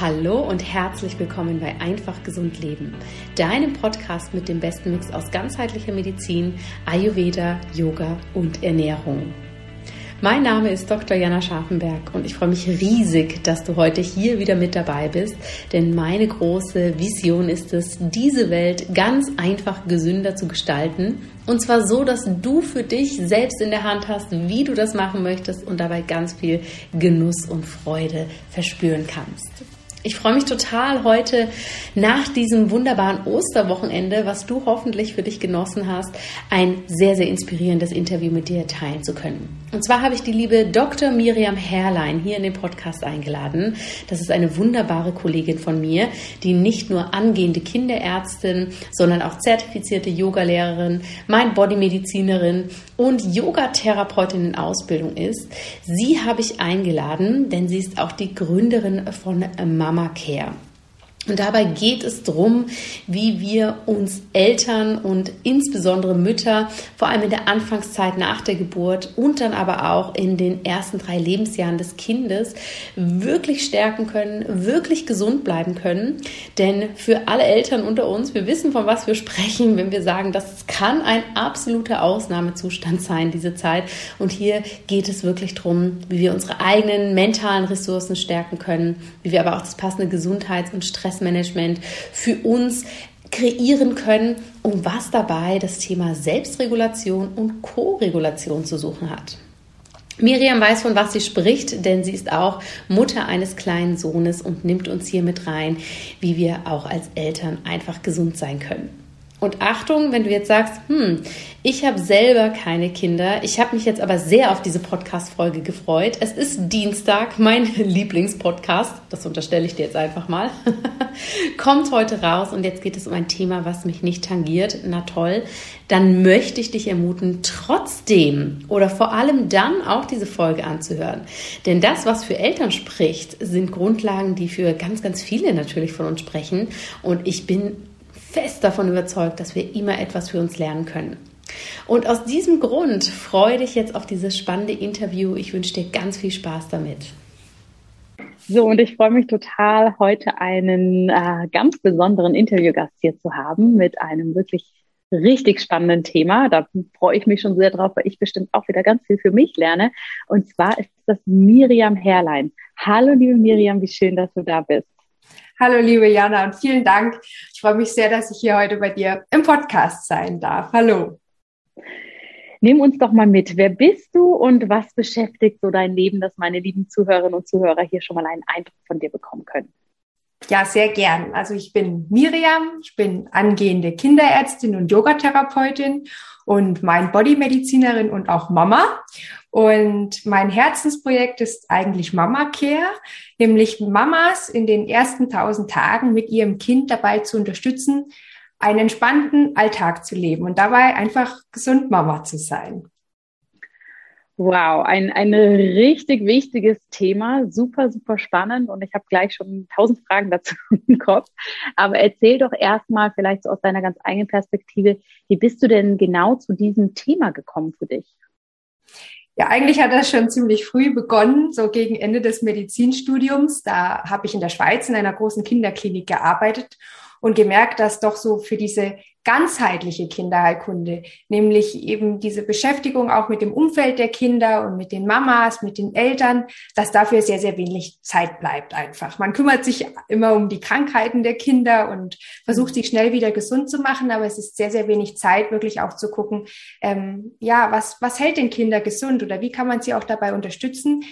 Hallo und herzlich willkommen bei Einfach Gesund Leben, deinem Podcast mit dem besten Mix aus ganzheitlicher Medizin, Ayurveda, Yoga und Ernährung. Mein Name ist Dr. Jana Scharfenberg und ich freue mich riesig, dass du heute hier wieder mit dabei bist, denn meine große Vision ist es, diese Welt ganz einfach gesünder zu gestalten und zwar so, dass du für dich selbst in der Hand hast, wie du das machen möchtest und dabei ganz viel Genuss und Freude verspüren kannst. Ich freue mich total heute nach diesem wunderbaren Osterwochenende, was du hoffentlich für dich genossen hast, ein sehr, sehr inspirierendes Interview mit dir teilen zu können. Und zwar habe ich die liebe Dr. Miriam Herrlein hier in den Podcast eingeladen. Das ist eine wunderbare Kollegin von mir, die nicht nur angehende Kinderärztin, sondern auch zertifizierte Yogalehrerin, Mind-Body-Medizinerin und Yogatherapeutin in Ausbildung ist. Sie habe ich eingeladen, denn sie ist auch die Gründerin von Mama Care. Und dabei geht es darum, wie wir uns Eltern und insbesondere Mütter, vor allem in der Anfangszeit nach der Geburt und dann aber auch in den ersten drei Lebensjahren des Kindes, wirklich stärken können, wirklich gesund bleiben können. Denn für alle Eltern unter uns, wir wissen, von was wir sprechen, wenn wir sagen, das kann ein absoluter Ausnahmezustand sein, diese Zeit. Und hier geht es wirklich darum, wie wir unsere eigenen mentalen Ressourcen stärken können, wie wir aber auch das passende Gesundheits- und Stress Stressmanagement für uns kreieren können und was dabei das Thema Selbstregulation und Co-Regulation zu suchen hat. Miriam weiß, von was sie spricht, denn sie ist auch Mutter eines kleinen Sohnes und nimmt uns hier mit rein, wie wir auch als Eltern einfach gesund sein können. Und Achtung, wenn du jetzt sagst, hm, ich habe selber keine Kinder, ich habe mich jetzt aber sehr auf diese Podcast-Folge gefreut. Es ist Dienstag, mein Lieblingspodcast, das unterstelle ich dir jetzt einfach mal, kommt heute raus und jetzt geht es um ein Thema, was mich nicht tangiert. Na toll, dann möchte ich dich ermuten, trotzdem oder vor allem dann auch diese Folge anzuhören. Denn das, was für Eltern spricht, sind Grundlagen, die für ganz, ganz viele natürlich von uns sprechen. Und ich bin fest davon überzeugt, dass wir immer etwas für uns lernen können. Und aus diesem Grund freue dich jetzt auf dieses spannende Interview. Ich wünsche dir ganz viel Spaß damit. So, und ich freue mich total, heute einen äh, ganz besonderen Interviewgast hier zu haben mit einem wirklich richtig spannenden Thema. Da freue ich mich schon sehr drauf, weil ich bestimmt auch wieder ganz viel für mich lerne. Und zwar ist das Miriam Herrlein. Hallo, liebe Miriam, wie schön, dass du da bist. Hallo, liebe Jana, und vielen Dank. Ich freue mich sehr, dass ich hier heute bei dir im Podcast sein darf. Hallo. Nimm uns doch mal mit. Wer bist du und was beschäftigt so dein Leben, dass meine lieben Zuhörerinnen und Zuhörer hier schon mal einen Eindruck von dir bekommen können? Ja, sehr gern. Also ich bin Miriam, ich bin angehende Kinderärztin und Yogatherapeutin und mein Bodymedizinerin und auch Mama. Und mein Herzensprojekt ist eigentlich Mama Care, nämlich Mamas in den ersten tausend Tagen mit ihrem Kind dabei zu unterstützen, einen entspannten Alltag zu leben und dabei einfach gesund Mama zu sein. Wow, ein, ein richtig wichtiges Thema, super, super spannend und ich habe gleich schon tausend Fragen dazu im Kopf. Aber erzähl doch erstmal vielleicht so aus deiner ganz eigenen Perspektive, wie bist du denn genau zu diesem Thema gekommen für dich? Ja, eigentlich hat das schon ziemlich früh begonnen, so gegen Ende des Medizinstudiums. Da habe ich in der Schweiz in einer großen Kinderklinik gearbeitet und gemerkt, dass doch so für diese ganzheitliche Kinderheilkunde, nämlich eben diese Beschäftigung auch mit dem Umfeld der Kinder und mit den Mamas, mit den Eltern, dass dafür sehr, sehr wenig Zeit bleibt einfach. Man kümmert sich immer um die Krankheiten der Kinder und versucht sich schnell wieder gesund zu machen, aber es ist sehr, sehr wenig Zeit, wirklich auch zu gucken, ähm, ja, was, was hält den Kinder gesund oder wie kann man sie auch dabei unterstützen,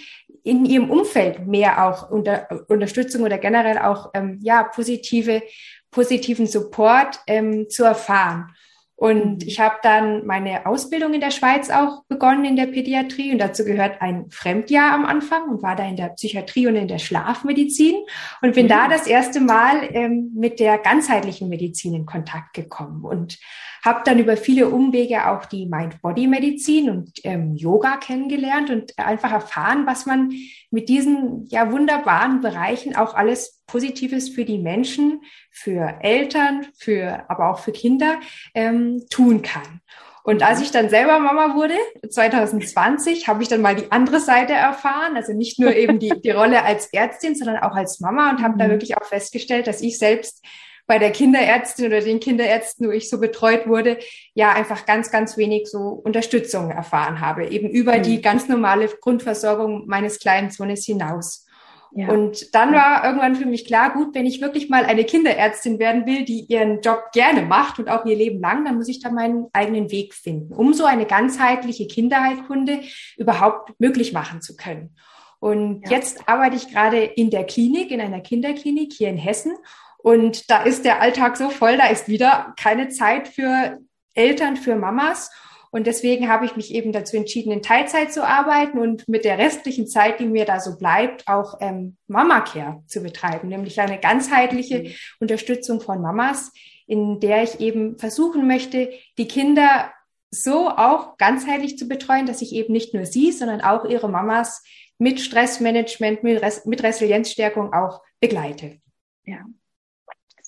in ihrem Umfeld mehr auch unter, Unterstützung oder generell auch ähm, ja positive positiven Support ähm, zu erfahren. Und mhm. ich habe dann meine Ausbildung in der Schweiz auch begonnen in der Pädiatrie und dazu gehört ein Fremdjahr am Anfang und war da in der Psychiatrie und in der Schlafmedizin und bin mhm. da das erste Mal ähm, mit der ganzheitlichen Medizin in Kontakt gekommen und habe dann über viele Umwege auch die Mind-Body-Medizin und ähm, Yoga kennengelernt und einfach erfahren, was man mit diesen ja wunderbaren Bereichen auch alles Positives für die Menschen, für Eltern, für aber auch für Kinder ähm, tun kann. Und als ich dann selber Mama wurde, 2020, habe ich dann mal die andere Seite erfahren. Also nicht nur eben die, die Rolle als Ärztin, sondern auch als Mama und habe mhm. da wirklich auch festgestellt, dass ich selbst bei der Kinderärztin oder den Kinderärzten, wo ich so betreut wurde, ja einfach ganz, ganz wenig so Unterstützung erfahren habe, eben über mhm. die ganz normale Grundversorgung meines kleinen Sohnes hinaus. Ja. Und dann war irgendwann für mich klar, gut, wenn ich wirklich mal eine Kinderärztin werden will, die ihren Job gerne macht und auch ihr Leben lang, dann muss ich da meinen eigenen Weg finden, um so eine ganzheitliche Kinderheilkunde überhaupt möglich machen zu können. Und ja. jetzt arbeite ich gerade in der Klinik, in einer Kinderklinik hier in Hessen. Und da ist der Alltag so voll, da ist wieder keine Zeit für Eltern, für Mamas. Und deswegen habe ich mich eben dazu entschieden, in Teilzeit zu arbeiten und mit der restlichen Zeit, die mir da so bleibt, auch ähm, Mama Care zu betreiben, nämlich eine ganzheitliche mhm. Unterstützung von Mamas, in der ich eben versuchen möchte, die Kinder so auch ganzheitlich zu betreuen, dass ich eben nicht nur sie, sondern auch ihre Mamas mit Stressmanagement, mit, Res mit Resilienzstärkung auch begleite. Ja,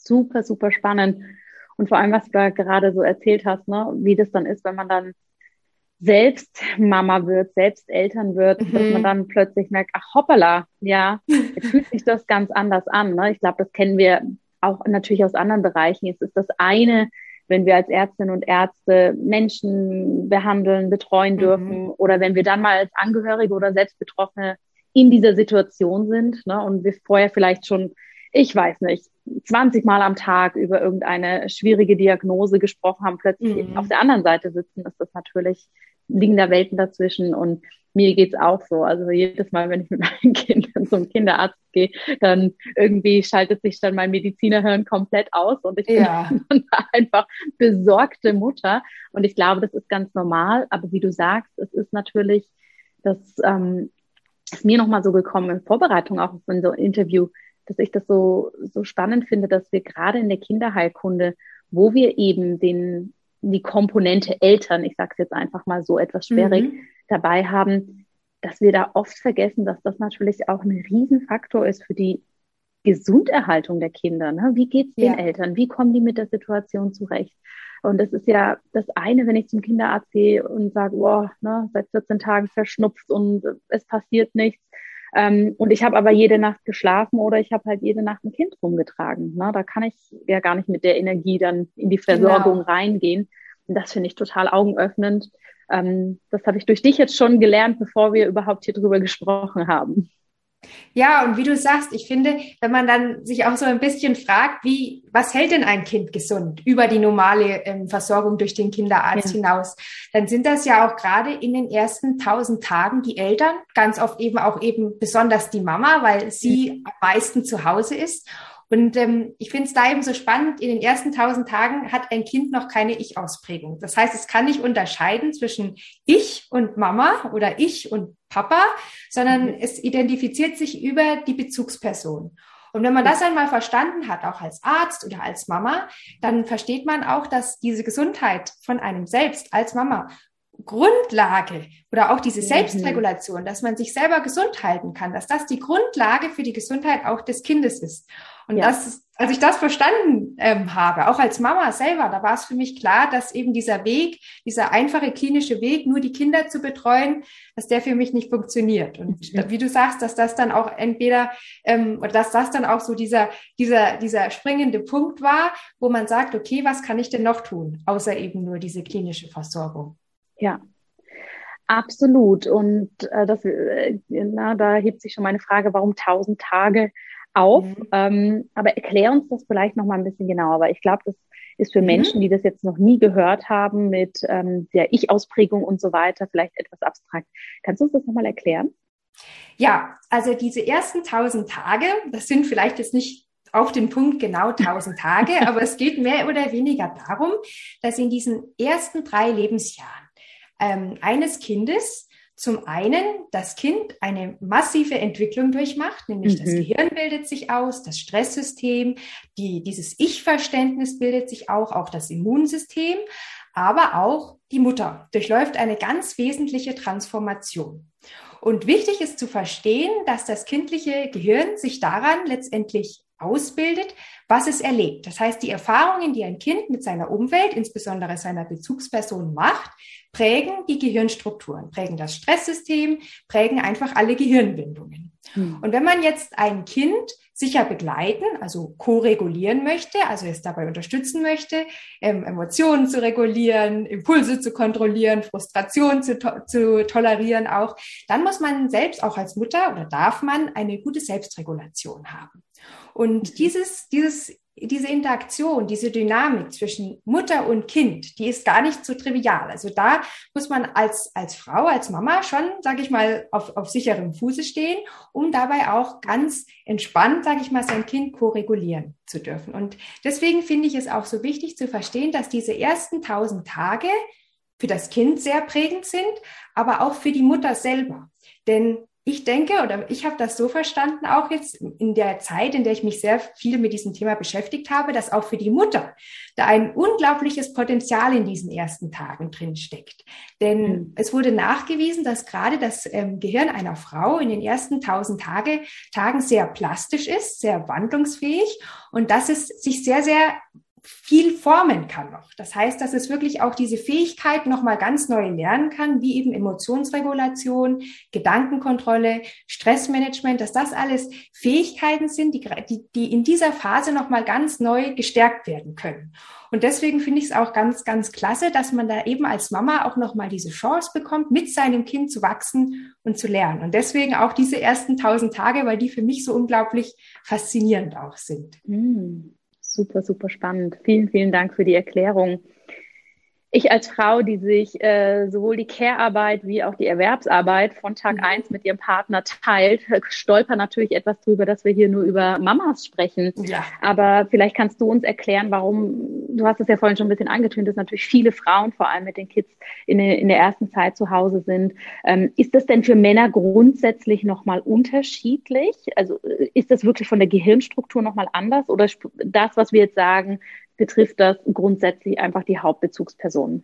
super, super spannend. Und vor allem, was du gerade so erzählt hast, ne, wie das dann ist, wenn man dann selbst Mama wird, selbst Eltern wird, mhm. dass man dann plötzlich merkt, ach hoppala, ja, jetzt fühlt sich das ganz anders an. Ne? Ich glaube, das kennen wir auch natürlich aus anderen Bereichen. Es ist das eine, wenn wir als Ärztinnen und Ärzte Menschen behandeln, betreuen mhm. dürfen mhm. oder wenn wir dann mal als Angehörige oder Selbstbetroffene in dieser Situation sind ne, und wir vorher vielleicht schon ich weiß nicht, 20 Mal am Tag über irgendeine schwierige Diagnose gesprochen haben, plötzlich mhm. auf der anderen Seite sitzen, ist das natürlich, liegen da Welten dazwischen und mir geht's auch so. Also jedes Mal, wenn ich mit meinen Kindern zum Kinderarzt gehe, dann irgendwie schaltet sich dann mein Medizinerhirn komplett aus und ich ja. bin einfach besorgte Mutter. Und ich glaube, das ist ganz normal. Aber wie du sagst, es ist natürlich, das ähm, ist mir nochmal so gekommen in Vorbereitung auch so ein Interview, dass ich das so, so spannend finde, dass wir gerade in der Kinderheilkunde, wo wir eben den, die Komponente Eltern, ich sage es jetzt einfach mal so etwas schwierig, mhm. dabei haben, dass wir da oft vergessen, dass das natürlich auch ein Riesenfaktor ist für die Gesunderhaltung der Kinder. Ne? Wie geht's den ja. Eltern? Wie kommen die mit der Situation zurecht? Und das ist ja das eine, wenn ich zum Kinderarzt gehe und sage, boah, ne, seit 14 Tagen verschnupft und es passiert nichts. Ähm, und ich habe aber jede Nacht geschlafen oder ich habe halt jede Nacht ein Kind rumgetragen. Ne? Da kann ich ja gar nicht mit der Energie dann in die Versorgung genau. reingehen. Und das finde ich total augenöffnend. Ähm, das habe ich durch dich jetzt schon gelernt, bevor wir überhaupt hier drüber gesprochen haben. Ja, und wie du sagst, ich finde, wenn man dann sich auch so ein bisschen fragt, wie, was hält denn ein Kind gesund über die normale ähm, Versorgung durch den Kinderarzt ja. hinaus, dann sind das ja auch gerade in den ersten tausend Tagen die Eltern, ganz oft eben auch eben besonders die Mama, weil sie am meisten zu Hause ist. Und ähm, ich finde es da eben so spannend, in den ersten tausend Tagen hat ein Kind noch keine Ich-Ausprägung. Das heißt, es kann nicht unterscheiden zwischen ich und Mama oder ich und Papa, sondern mhm. es identifiziert sich über die Bezugsperson. Und wenn man das einmal verstanden hat, auch als Arzt oder als Mama, dann versteht man auch, dass diese Gesundheit von einem selbst als Mama Grundlage oder auch diese mhm. Selbstregulation, dass man sich selber gesund halten kann, dass das die Grundlage für die Gesundheit auch des Kindes ist. Und ja. das, als ich das verstanden ähm, habe, auch als Mama selber, da war es für mich klar, dass eben dieser Weg, dieser einfache klinische Weg, nur die Kinder zu betreuen, dass der für mich nicht funktioniert. Und mhm. wie du sagst, dass das dann auch entweder, ähm, oder dass das dann auch so dieser, dieser, dieser springende Punkt war, wo man sagt, okay, was kann ich denn noch tun, außer eben nur diese klinische Versorgung? Ja, Absolut. Und äh, das, äh, na, da hebt sich schon meine Frage, warum tausend Tage? auf. Mhm. Ähm, aber erklär uns das vielleicht noch mal ein bisschen genauer, weil ich glaube, das ist für mhm. Menschen, die das jetzt noch nie gehört haben mit ähm, der Ich-Ausprägung und so weiter, vielleicht etwas abstrakt. Kannst du uns das nochmal erklären? Ja, also diese ersten tausend Tage, das sind vielleicht jetzt nicht auf den Punkt genau tausend Tage, aber es geht mehr oder weniger darum, dass in diesen ersten drei Lebensjahren ähm, eines Kindes zum einen das Kind eine massive Entwicklung durchmacht, nämlich mhm. das Gehirn bildet sich aus, das Stresssystem, die, dieses Ich-Verständnis bildet sich auch, auch das Immunsystem, aber auch die Mutter durchläuft eine ganz wesentliche Transformation. Und wichtig ist zu verstehen, dass das kindliche Gehirn sich daran letztendlich ausbildet, was es erlebt. Das heißt, die Erfahrungen, die ein Kind mit seiner Umwelt, insbesondere seiner Bezugsperson macht, prägen die Gehirnstrukturen, prägen das Stresssystem, prägen einfach alle Gehirnbindungen. Hm. Und wenn man jetzt ein Kind sicher begleiten, also co-regulieren möchte, also es dabei unterstützen möchte, ähm, Emotionen zu regulieren, Impulse zu kontrollieren, Frustration zu, to zu tolerieren auch, dann muss man selbst auch als Mutter oder darf man eine gute Selbstregulation haben. Und mhm. dieses, dieses diese Interaktion, diese Dynamik zwischen Mutter und Kind, die ist gar nicht so trivial. Also da muss man als, als Frau, als Mama schon, sage ich mal, auf, auf sicherem Fuße stehen, um dabei auch ganz entspannt, sage ich mal, sein Kind ko-regulieren zu dürfen. Und deswegen finde ich es auch so wichtig zu verstehen, dass diese ersten tausend Tage für das Kind sehr prägend sind, aber auch für die Mutter selber. Denn ich denke oder ich habe das so verstanden, auch jetzt in der Zeit, in der ich mich sehr viel mit diesem Thema beschäftigt habe, dass auch für die Mutter da ein unglaubliches Potenzial in diesen ersten Tagen drin steckt. Denn mhm. es wurde nachgewiesen, dass gerade das ähm, Gehirn einer Frau in den ersten tausend Tage, Tagen sehr plastisch ist, sehr wandlungsfähig und dass es sich sehr, sehr viel formen kann noch. Das heißt, dass es wirklich auch diese Fähigkeit nochmal ganz neu lernen kann, wie eben Emotionsregulation, Gedankenkontrolle, Stressmanagement, dass das alles Fähigkeiten sind, die, die, die in dieser Phase nochmal ganz neu gestärkt werden können. Und deswegen finde ich es auch ganz, ganz klasse, dass man da eben als Mama auch nochmal diese Chance bekommt, mit seinem Kind zu wachsen und zu lernen. Und deswegen auch diese ersten tausend Tage, weil die für mich so unglaublich faszinierend auch sind. Mm. Super, super spannend. Vielen, vielen Dank für die Erklärung ich als Frau, die sich äh, sowohl die Care-Arbeit wie auch die Erwerbsarbeit von Tag mhm. eins mit ihrem Partner teilt, stolper natürlich etwas drüber, dass wir hier nur über Mamas sprechen. Ja. Aber vielleicht kannst du uns erklären, warum, du hast es ja vorhin schon ein bisschen angetönt, dass natürlich viele Frauen, vor allem mit den Kids, in, der, in der ersten Zeit zu Hause sind. Ähm, ist das denn für Männer grundsätzlich nochmal unterschiedlich? Also äh, ist das wirklich von der Gehirnstruktur nochmal anders? Oder das, was wir jetzt sagen, betrifft das grundsätzlich einfach die Hauptbezugspersonen.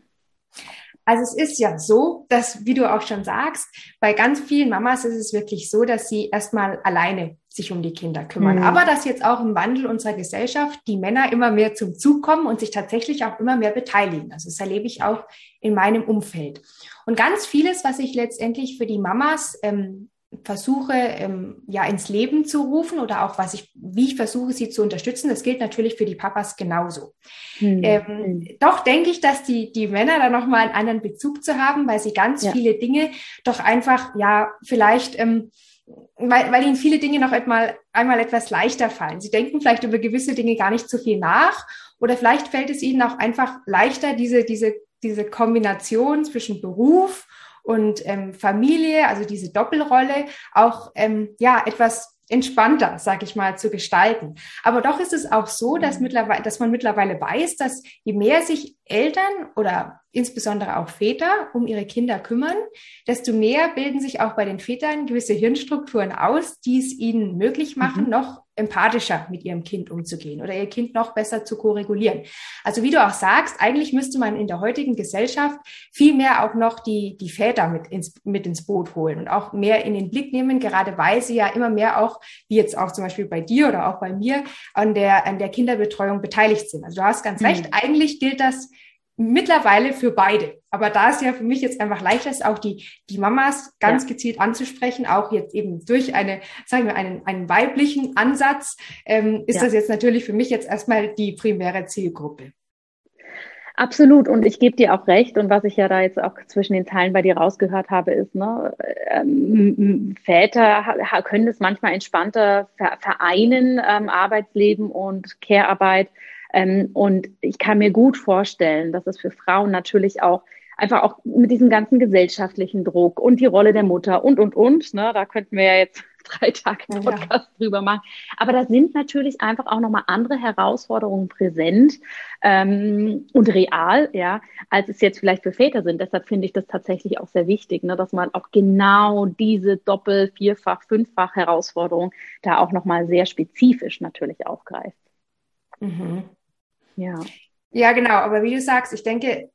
Also es ist ja so, dass, wie du auch schon sagst, bei ganz vielen Mamas ist es wirklich so, dass sie erstmal alleine sich um die Kinder kümmern. Mhm. Aber dass jetzt auch im Wandel unserer Gesellschaft die Männer immer mehr zum Zug kommen und sich tatsächlich auch immer mehr beteiligen. Also das erlebe ich auch in meinem Umfeld. Und ganz vieles, was ich letztendlich für die Mamas ähm, versuche, ähm, ja, ins Leben zu rufen oder auch was ich, wie ich versuche, sie zu unterstützen. Das gilt natürlich für die Papas genauso. Hm. Ähm, hm. Doch denke ich, dass die, die Männer da nochmal einen anderen Bezug zu haben, weil sie ganz ja. viele Dinge doch einfach, ja, vielleicht, ähm, weil, weil ihnen viele Dinge noch einmal, einmal etwas leichter fallen. Sie denken vielleicht über gewisse Dinge gar nicht so viel nach oder vielleicht fällt es ihnen auch einfach leichter, diese, diese, diese Kombination zwischen Beruf und ähm, Familie, also diese Doppelrolle, auch ähm, ja etwas entspannter, sag ich mal, zu gestalten. Aber doch ist es auch so, dass mittlerweile, dass man mittlerweile weiß, dass je mehr sich Eltern oder insbesondere auch Väter um ihre Kinder kümmern, desto mehr bilden sich auch bei den Vätern gewisse Hirnstrukturen aus, die es ihnen möglich machen, mhm. noch empathischer mit ihrem Kind umzugehen oder ihr Kind noch besser zu koregulieren. Also wie du auch sagst, eigentlich müsste man in der heutigen Gesellschaft viel mehr auch noch die, die Väter mit ins, mit ins Boot holen und auch mehr in den Blick nehmen, gerade weil sie ja immer mehr auch, wie jetzt auch zum Beispiel bei dir oder auch bei mir, an der, an der Kinderbetreuung beteiligt sind. Also du hast ganz mhm. recht, eigentlich gilt das mittlerweile für beide. Aber da ist ja für mich jetzt einfach leichter ist, auch die, die Mamas ganz ja. gezielt anzusprechen, auch jetzt eben durch eine, sagen wir, einen, einen weiblichen Ansatz, ähm, ist ja. das jetzt natürlich für mich jetzt erstmal die primäre Zielgruppe. Absolut. Und ich gebe dir auch recht. Und was ich ja da jetzt auch zwischen den Teilen bei dir rausgehört habe, ist, ne, ähm, Väter können es manchmal entspannter vereinen, ähm, Arbeitsleben und Care-Arbeit und ich kann mir gut vorstellen, dass es für Frauen natürlich auch einfach auch mit diesem ganzen gesellschaftlichen Druck und die Rolle der Mutter und, und, und, ne, da könnten wir ja jetzt drei Tage Podcast ja. drüber machen. Aber da sind natürlich einfach auch nochmal andere Herausforderungen präsent ähm, und real, ja, als es jetzt vielleicht für Väter sind. Deshalb finde ich das tatsächlich auch sehr wichtig, ne, dass man auch genau diese Doppel-, Vierfach-, Fünffach Herausforderung da auch nochmal sehr spezifisch natürlich aufgreift. Mhm. Ja. Ja, genau. Aber wie du sagst, ich denke,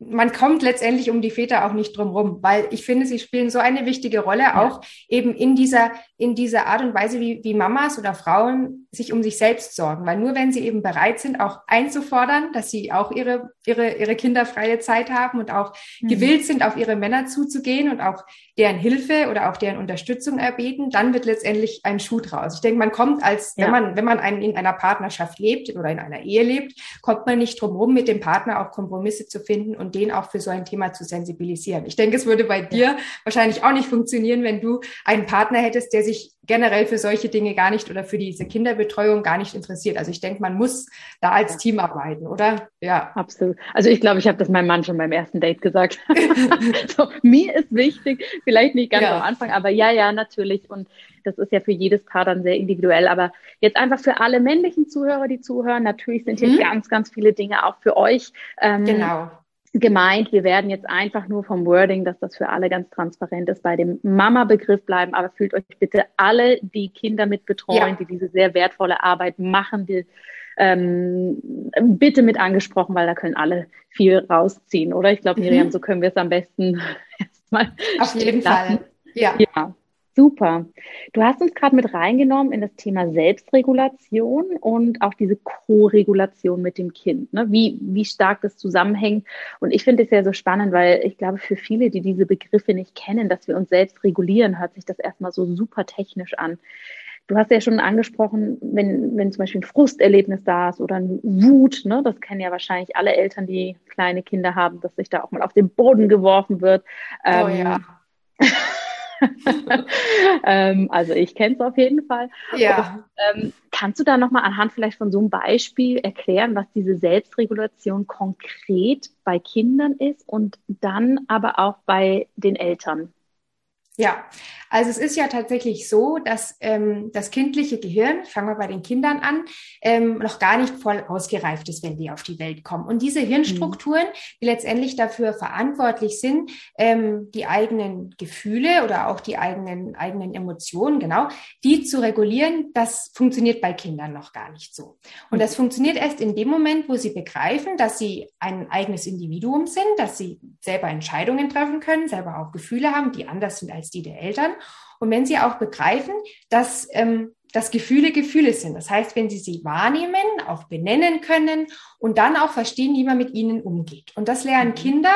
man kommt letztendlich um die Väter auch nicht drum rum, weil ich finde, sie spielen so eine wichtige Rolle, ja. auch eben in dieser, in dieser Art und Weise, wie, wie Mamas oder Frauen sich um sich selbst sorgen. Weil nur wenn sie eben bereit sind, auch einzufordern, dass sie auch ihre, ihre, ihre kinderfreie Zeit haben und auch mhm. gewillt sind, auf ihre Männer zuzugehen und auch deren Hilfe oder auch deren Unterstützung erbeten, dann wird letztendlich ein Schuh draus. Ich denke, man kommt als, ja. wenn man, wenn man einen in einer Partnerschaft lebt oder in einer Ehe lebt, kommt man nicht drum rum, mit dem Partner auch Kompromisse zu finden und den auch für so ein Thema zu sensibilisieren. Ich denke, es würde bei dir wahrscheinlich auch nicht funktionieren, wenn du einen Partner hättest, der sich generell für solche Dinge gar nicht oder für diese Kinderbetreuung gar nicht interessiert. Also ich denke, man muss da als ja. Team arbeiten, oder? Ja. Absolut. Also ich glaube, ich habe das meinem Mann schon beim ersten Date gesagt. so, mir ist wichtig, vielleicht nicht ganz ja. am Anfang, aber ja, ja, natürlich. Und das ist ja für jedes Paar dann sehr individuell. Aber jetzt einfach für alle männlichen Zuhörer, die zuhören, natürlich sind hier mhm. ganz, ganz viele Dinge auch für euch. Ähm, genau gemeint, wir werden jetzt einfach nur vom Wording, dass das für alle ganz transparent ist, bei dem Mama-Begriff bleiben. Aber fühlt euch bitte alle, die Kinder mit betreuen, ja. die diese sehr wertvolle Arbeit machen, die, ähm, bitte mit angesprochen, weil da können alle viel rausziehen, oder? Ich glaube, Miriam, mhm. so können wir es am besten erstmal. Auf jeden Fall. Ja. ja. Super. Du hast uns gerade mit reingenommen in das Thema Selbstregulation und auch diese Co-Regulation mit dem Kind, ne? wie, wie stark das zusammenhängt. Und ich finde es ja so spannend, weil ich glaube, für viele, die diese Begriffe nicht kennen, dass wir uns selbst regulieren, hört sich das erstmal so super technisch an. Du hast ja schon angesprochen, wenn, wenn zum Beispiel ein Frusterlebnis da ist oder ein Wut, ne, das kennen ja wahrscheinlich alle Eltern, die kleine Kinder haben, dass sich da auch mal auf den Boden geworfen wird. Oh ähm, ja. ähm, also ich kenne es auf jeden Fall. Ja. Und, ähm, kannst du da nochmal anhand vielleicht von so einem Beispiel erklären, was diese Selbstregulation konkret bei Kindern ist und dann aber auch bei den Eltern? Ja, also es ist ja tatsächlich so, dass ähm, das kindliche Gehirn, fangen wir bei den Kindern an, ähm, noch gar nicht voll ausgereift ist, wenn die auf die Welt kommen. Und diese Hirnstrukturen, die letztendlich dafür verantwortlich sind, ähm, die eigenen Gefühle oder auch die eigenen eigenen Emotionen, genau, die zu regulieren, das funktioniert bei Kindern noch gar nicht so. Und das funktioniert erst in dem Moment, wo sie begreifen, dass sie ein eigenes Individuum sind, dass sie selber Entscheidungen treffen können, selber auch Gefühle haben, die anders sind als die der Eltern und wenn Sie auch begreifen, dass, ähm, dass Gefühle Gefühle sind. Das heißt, wenn Sie sie wahrnehmen, auch benennen können und dann auch verstehen, wie man mit ihnen umgeht. Und das lernen mhm. Kinder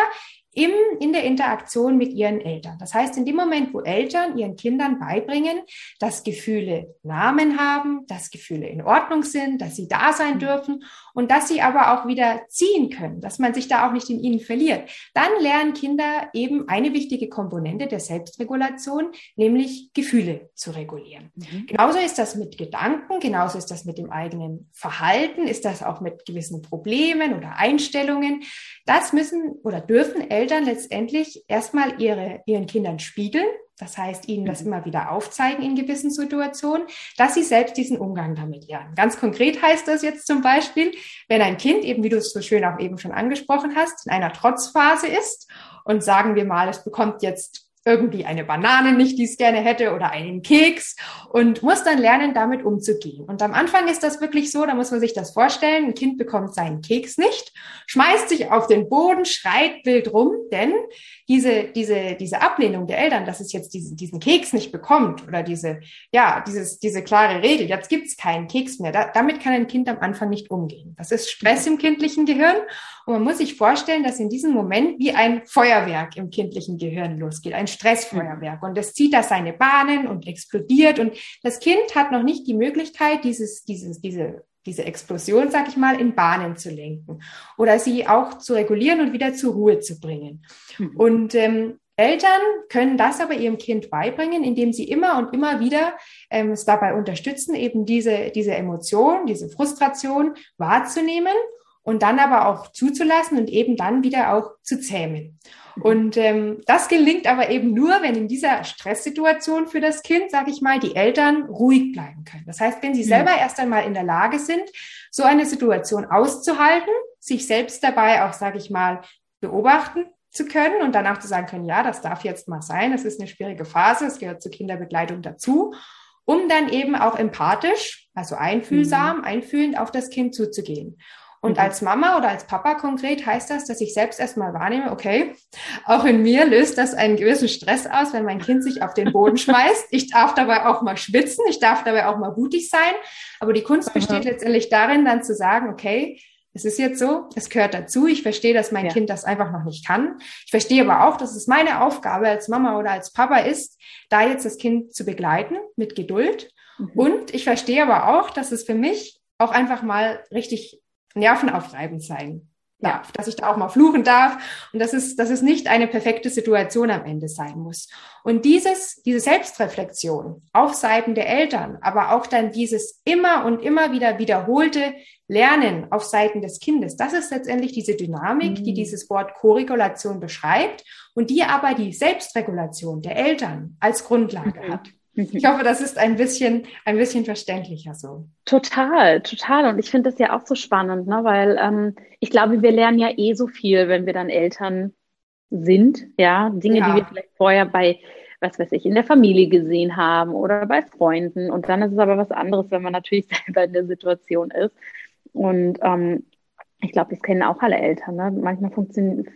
im, in der Interaktion mit ihren Eltern. Das heißt, in dem Moment, wo Eltern ihren Kindern beibringen, dass Gefühle Namen haben, dass Gefühle in Ordnung sind, dass sie da sein mhm. dürfen und dass sie aber auch wieder ziehen können, dass man sich da auch nicht in ihnen verliert, dann lernen Kinder eben eine wichtige Komponente der Selbstregulation, nämlich Gefühle zu regulieren. Mhm. Genauso ist das mit Gedanken, genauso ist das mit dem eigenen Verhalten, ist das auch mit gewissen Problemen oder Einstellungen. Das müssen oder dürfen Eltern letztendlich erstmal ihre, ihren Kindern spiegeln. Das heißt, ihnen das mhm. immer wieder aufzeigen in gewissen Situationen, dass sie selbst diesen Umgang damit lernen. Ganz konkret heißt das jetzt zum Beispiel, wenn ein Kind, eben wie du es so schön auch eben schon angesprochen hast, in einer Trotzphase ist und sagen wir mal, es bekommt jetzt irgendwie eine Banane nicht, die es gerne hätte oder einen Keks und muss dann lernen, damit umzugehen. Und am Anfang ist das wirklich so, da muss man sich das vorstellen, ein Kind bekommt seinen Keks nicht, schmeißt sich auf den Boden, schreit wild rum, denn diese, diese, diese Ablehnung der Eltern, dass es jetzt diesen, diesen Keks nicht bekommt oder diese, ja, dieses, diese klare Regel, jetzt gibt's keinen Keks mehr, da, damit kann ein Kind am Anfang nicht umgehen. Das ist Stress im kindlichen Gehirn und man muss sich vorstellen, dass in diesem Moment wie ein Feuerwerk im kindlichen Gehirn losgeht, ein Stressfeuerwerk. Und das zieht da seine Bahnen und explodiert. Und das Kind hat noch nicht die Möglichkeit, dieses, dieses, diese, diese Explosion, sag ich mal, in Bahnen zu lenken oder sie auch zu regulieren und wieder zur Ruhe zu bringen. Mhm. Und ähm, Eltern können das aber ihrem Kind beibringen, indem sie immer und immer wieder ähm, es dabei unterstützen, eben diese, diese Emotion, diese Frustration wahrzunehmen und dann aber auch zuzulassen und eben dann wieder auch zu zähmen. Und ähm, das gelingt aber eben nur, wenn in dieser Stresssituation für das Kind, sage ich mal, die Eltern ruhig bleiben können. Das heißt, wenn sie mhm. selber erst einmal in der Lage sind, so eine Situation auszuhalten, sich selbst dabei auch, sage ich mal, beobachten zu können und danach zu sagen können, ja, das darf jetzt mal sein, es ist eine schwierige Phase, es gehört zur Kinderbegleitung dazu, um dann eben auch empathisch, also einfühlsam, mhm. einfühlend auf das Kind zuzugehen. Und mhm. als Mama oder als Papa konkret heißt das, dass ich selbst erstmal wahrnehme, okay, auch in mir löst das einen gewissen Stress aus, wenn mein Kind sich auf den Boden schmeißt. Ich darf dabei auch mal schwitzen, ich darf dabei auch mal mutig sein. Aber die Kunst besteht letztendlich darin, dann zu sagen, okay, es ist jetzt so, es gehört dazu. Ich verstehe, dass mein ja. Kind das einfach noch nicht kann. Ich verstehe aber auch, dass es meine Aufgabe als Mama oder als Papa ist, da jetzt das Kind zu begleiten mit Geduld. Mhm. Und ich verstehe aber auch, dass es für mich auch einfach mal richtig nervenaufreibend sein darf, ja. dass ich da auch mal fluchen darf und dass es, dass es nicht eine perfekte Situation am Ende sein muss. Und dieses, diese Selbstreflexion auf Seiten der Eltern, aber auch dann dieses immer und immer wieder wiederholte Lernen auf Seiten des Kindes, das ist letztendlich diese Dynamik, mhm. die dieses Wort Korregulation beschreibt und die aber die Selbstregulation der Eltern als Grundlage mhm. hat. Ich hoffe, das ist ein bisschen, ein bisschen verständlicher so. Total, total. Und ich finde das ja auch so spannend, ne? weil ähm, ich glaube, wir lernen ja eh so viel, wenn wir dann Eltern sind. Ja, Dinge, ja. die wir vielleicht vorher bei, was weiß ich, in der Familie gesehen haben oder bei Freunden. Und dann ist es aber was anderes, wenn man natürlich selber in der Situation ist. Und ähm, ich glaube, das kennen auch alle Eltern. Ne? Manchmal funktioniert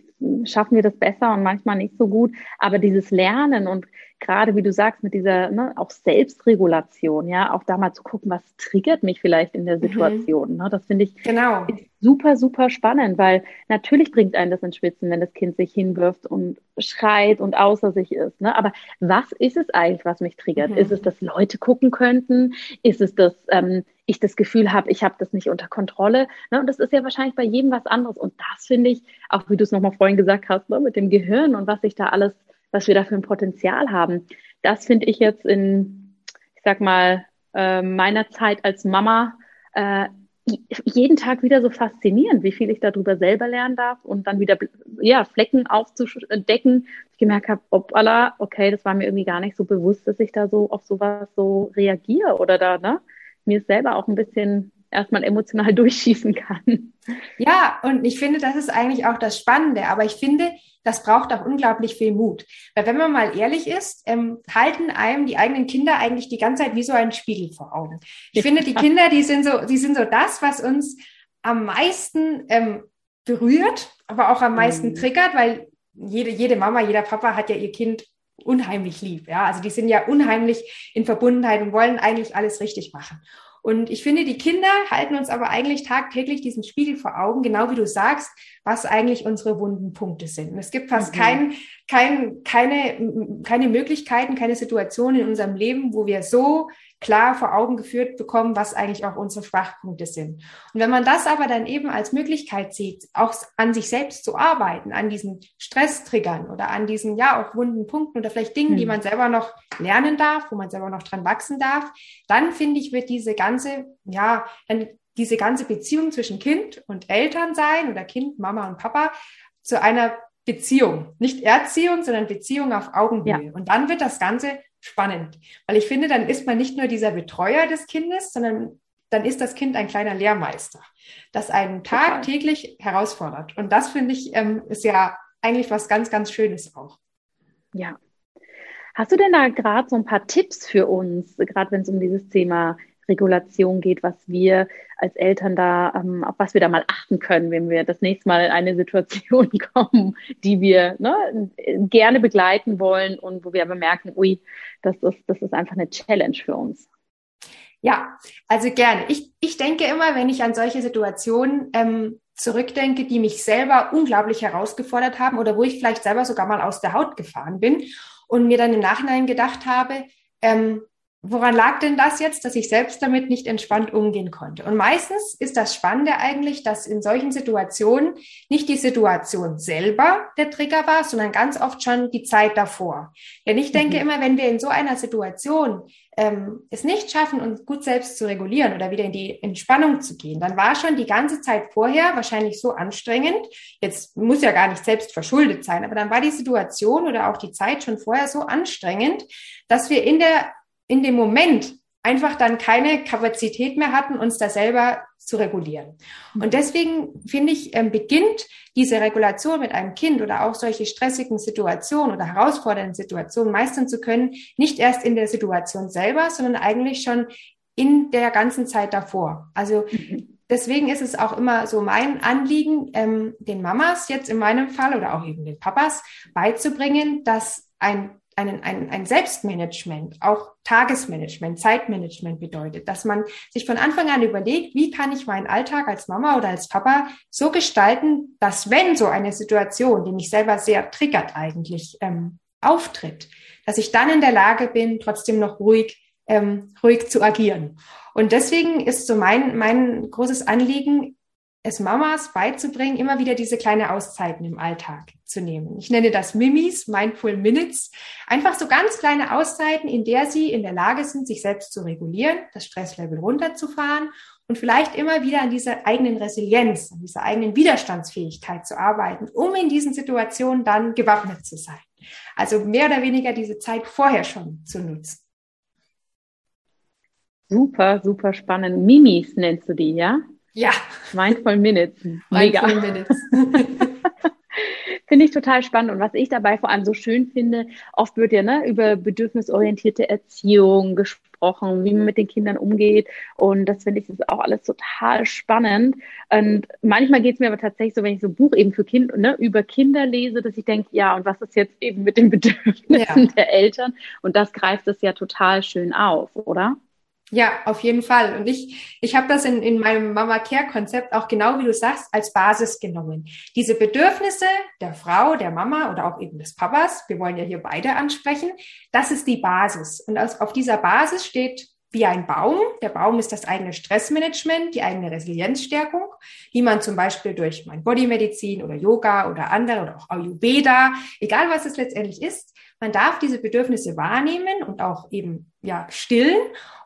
schaffen wir das besser und manchmal nicht so gut. Aber dieses Lernen und gerade wie du sagst, mit dieser ne, auch Selbstregulation, ja, auch da mal zu gucken, was triggert mich vielleicht in der mhm. Situation. Mhm. Ne, das finde ich genau. super, super spannend, weil natürlich bringt einen das ins Schwitzen, wenn das Kind sich hinwirft und schreit und außer sich ist. Ne? Aber was ist es eigentlich, was mich triggert? Mhm. Ist es, dass Leute gucken könnten? Ist es, dass ähm, ich das Gefühl habe, ich habe das nicht unter Kontrolle? Ne? Und das ist ja wahrscheinlich bei jedem was anderes. Und das finde ich, auch wie du es nochmal vorhin gesagt hast, ne, mit dem Gehirn und was sich da alles was wir da für ein Potenzial haben. Das finde ich jetzt in, ich sag mal, äh, meiner Zeit als Mama äh, jeden Tag wieder so faszinierend, wie viel ich darüber selber lernen darf und dann wieder ja, Flecken aufzudecken. Ich gemerkt habe, hoppala, okay, das war mir irgendwie gar nicht so bewusst, dass ich da so auf sowas so reagiere oder da, ne, mir selber auch ein bisschen erstmal emotional durchschießen kann. Ja, und ich finde, das ist eigentlich auch das Spannende. Aber ich finde, das braucht auch unglaublich viel Mut. Weil wenn man mal ehrlich ist, ähm, halten einem die eigenen Kinder eigentlich die ganze Zeit wie so ein Spiegel vor Augen. Ich finde, die Kinder, die sind so, die sind so das, was uns am meisten ähm, berührt, aber auch am meisten mhm. triggert, weil jede, jede Mama, jeder Papa hat ja ihr Kind unheimlich lieb. Ja, also die sind ja unheimlich in Verbundenheit und wollen eigentlich alles richtig machen. Und ich finde, die Kinder halten uns aber eigentlich tagtäglich diesen Spiegel vor Augen, genau wie du sagst, was eigentlich unsere wunden Punkte sind. Und es gibt fast mhm. kein, kein, keine, keine Möglichkeiten, keine Situationen in unserem Leben, wo wir so klar vor Augen geführt bekommen, was eigentlich auch unsere Schwachpunkte sind. Und wenn man das aber dann eben als Möglichkeit sieht, auch an sich selbst zu arbeiten, an diesen Stresstriggern oder an diesen, ja, auch wunden Punkten oder vielleicht Dingen, mhm. die man selber noch lernen darf, wo man selber noch dran wachsen darf, dann finde ich, wird diese ganze, ja, dann diese ganze Beziehung zwischen Kind und Eltern sein oder Kind, Mama und Papa zu einer Beziehung. Nicht Erziehung, sondern Beziehung auf Augenhöhe. Ja. Und dann wird das Ganze spannend. Weil ich finde, dann ist man nicht nur dieser Betreuer des Kindes, sondern dann ist das Kind ein kleiner Lehrmeister, das einen tagtäglich herausfordert. Und das finde ich ähm, ist ja eigentlich was ganz, ganz Schönes auch. Ja. Hast du denn da gerade so ein paar Tipps für uns, gerade wenn es um dieses Thema Regulation geht, was wir als Eltern da, ähm, auf was wir da mal achten können, wenn wir das nächste Mal in eine Situation kommen, die wir ne, gerne begleiten wollen und wo wir aber merken, ui, das ist, das ist einfach eine Challenge für uns. Ja, also gerne. Ich, ich denke immer, wenn ich an solche Situationen ähm, zurückdenke, die mich selber unglaublich herausgefordert haben oder wo ich vielleicht selber sogar mal aus der Haut gefahren bin und mir dann im Nachhinein gedacht habe, ähm, woran lag denn das jetzt, dass ich selbst damit nicht entspannt umgehen konnte? Und meistens ist das Spannende eigentlich, dass in solchen Situationen nicht die Situation selber der Trigger war, sondern ganz oft schon die Zeit davor. Denn ich denke mhm. immer, wenn wir in so einer Situation ähm, es nicht schaffen, uns gut selbst zu regulieren oder wieder in die Entspannung zu gehen, dann war schon die ganze Zeit vorher wahrscheinlich so anstrengend. Jetzt muss ja gar nicht selbst verschuldet sein, aber dann war die Situation oder auch die Zeit schon vorher so anstrengend, dass wir in der in dem Moment einfach dann keine Kapazität mehr hatten, uns da selber zu regulieren. Mhm. Und deswegen finde ich, ähm, beginnt diese Regulation mit einem Kind oder auch solche stressigen Situationen oder herausfordernden Situationen meistern zu können, nicht erst in der Situation selber, sondern eigentlich schon in der ganzen Zeit davor. Also mhm. deswegen ist es auch immer so mein Anliegen, ähm, den Mamas jetzt in meinem Fall oder auch eben den Papas beizubringen, dass ein ein, ein, ein Selbstmanagement, auch Tagesmanagement, Zeitmanagement bedeutet, dass man sich von Anfang an überlegt, wie kann ich meinen Alltag als Mama oder als Papa so gestalten, dass wenn so eine Situation, die mich selber sehr triggert eigentlich, ähm, auftritt, dass ich dann in der Lage bin, trotzdem noch ruhig, ähm, ruhig zu agieren. Und deswegen ist so mein, mein großes Anliegen, es Mamas beizubringen, immer wieder diese kleine Auszeiten im Alltag zu nehmen. Ich nenne das Mimis, Mindful Minutes. Einfach so ganz kleine Auszeiten, in der sie in der Lage sind, sich selbst zu regulieren, das Stresslevel runterzufahren und vielleicht immer wieder an dieser eigenen Resilienz, an dieser eigenen Widerstandsfähigkeit zu arbeiten, um in diesen Situationen dann gewappnet zu sein. Also mehr oder weniger diese Zeit vorher schon zu nutzen. Super, super spannend. Mimis nennst du die, ja? Ja. Mindful Minutes. Mega. Mindful Minutes. finde ich total spannend. Und was ich dabei vor allem so schön finde, oft wird ja ne, über bedürfnisorientierte Erziehung gesprochen, wie man mit den Kindern umgeht. Und das finde ich ist auch alles total spannend. Und manchmal geht es mir aber tatsächlich so, wenn ich so ein Buch eben für Kinder, ne, über Kinder lese, dass ich denke, ja, und was ist jetzt eben mit den Bedürfnissen ja. der Eltern? Und das greift es ja total schön auf, oder? Ja, auf jeden Fall. Und ich, ich habe das in, in meinem Mama Care Konzept auch genau wie du sagst als Basis genommen. Diese Bedürfnisse der Frau, der Mama oder auch eben des Papas, wir wollen ja hier beide ansprechen, das ist die Basis. Und aus, auf dieser Basis steht wie ein Baum. Der Baum ist das eigene Stressmanagement, die eigene Resilienzstärkung, die man zum Beispiel durch mein Bodymedizin oder Yoga oder andere oder auch Ayurveda, egal was es letztendlich ist, man darf diese Bedürfnisse wahrnehmen und auch eben ja stillen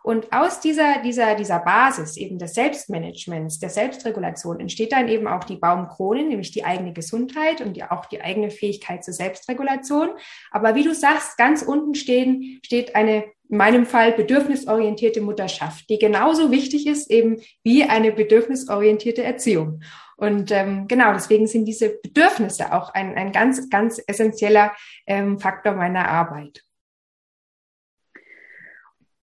und aus dieser, dieser, dieser Basis eben des Selbstmanagements, der Selbstregulation entsteht dann eben auch die Baumkrone, nämlich die eigene Gesundheit und die, auch die eigene Fähigkeit zur Selbstregulation. Aber wie du sagst, ganz unten stehen, steht eine in meinem Fall bedürfnisorientierte Mutterschaft, die genauso wichtig ist eben wie eine bedürfnisorientierte Erziehung. Und ähm, genau, deswegen sind diese Bedürfnisse auch ein, ein ganz, ganz essentieller ähm, Faktor meiner Arbeit.